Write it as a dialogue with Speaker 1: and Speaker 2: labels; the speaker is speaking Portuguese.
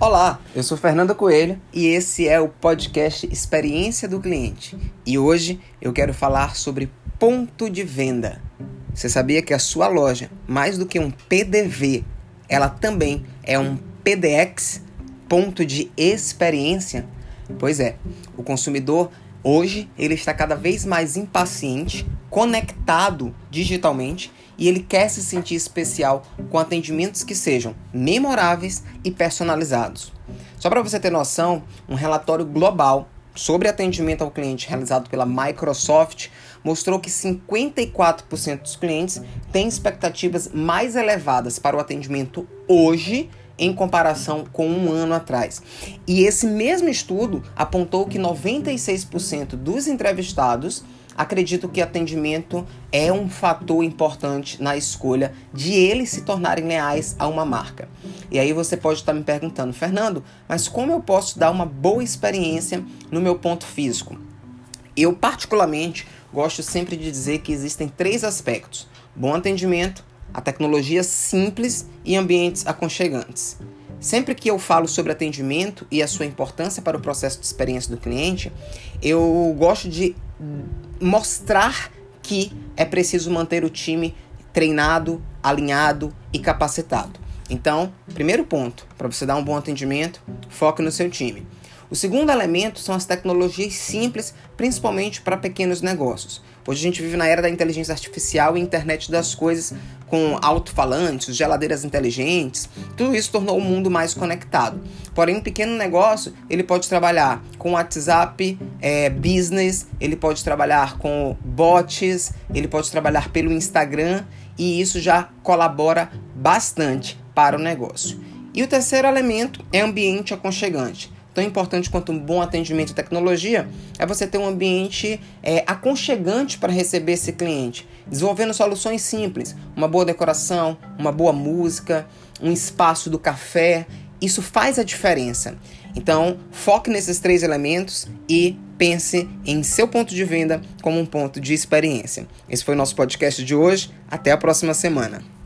Speaker 1: Olá, eu sou Fernando Coelho e esse é o podcast Experiência do Cliente. E hoje eu quero falar sobre ponto de venda. Você sabia que a sua loja, mais do que um PDV, ela também é um PDX, ponto de experiência? Pois é, o consumidor hoje ele está cada vez mais impaciente, conectado digitalmente e ele quer se sentir especial com atendimentos que sejam memoráveis e personalizados. Só para você ter noção, um relatório global sobre atendimento ao cliente realizado pela Microsoft mostrou que 54% dos clientes têm expectativas mais elevadas para o atendimento hoje em comparação com um ano atrás. E esse mesmo estudo apontou que 96% dos entrevistados acredito que atendimento é um fator importante na escolha de eles se tornarem leais a uma marca. E aí você pode estar me perguntando, Fernando, mas como eu posso dar uma boa experiência no meu ponto físico? Eu, particularmente, gosto sempre de dizer que existem três aspectos: bom atendimento, a tecnologia simples e ambientes aconchegantes. Sempre que eu falo sobre atendimento e a sua importância para o processo de experiência do cliente, eu gosto de mostrar que é preciso manter o time treinado, alinhado e capacitado. Então, primeiro ponto, para você dar um bom atendimento, foque no seu time. O segundo elemento são as tecnologias simples, principalmente para pequenos negócios. Hoje a gente vive na era da inteligência artificial e internet das coisas, com alto-falantes, geladeiras inteligentes. Tudo isso tornou o mundo mais conectado. Porém, um pequeno negócio ele pode trabalhar com WhatsApp, é, business, ele pode trabalhar com bots, ele pode trabalhar pelo Instagram e isso já colabora bastante para o negócio. E o terceiro elemento é ambiente aconchegante tão importante quanto um bom atendimento e tecnologia é você ter um ambiente é, aconchegante para receber esse cliente, desenvolvendo soluções simples, uma boa decoração, uma boa música, um espaço do café. Isso faz a diferença. Então, foque nesses três elementos e pense em seu ponto de venda como um ponto de experiência. Esse foi o nosso podcast de hoje. Até a próxima semana.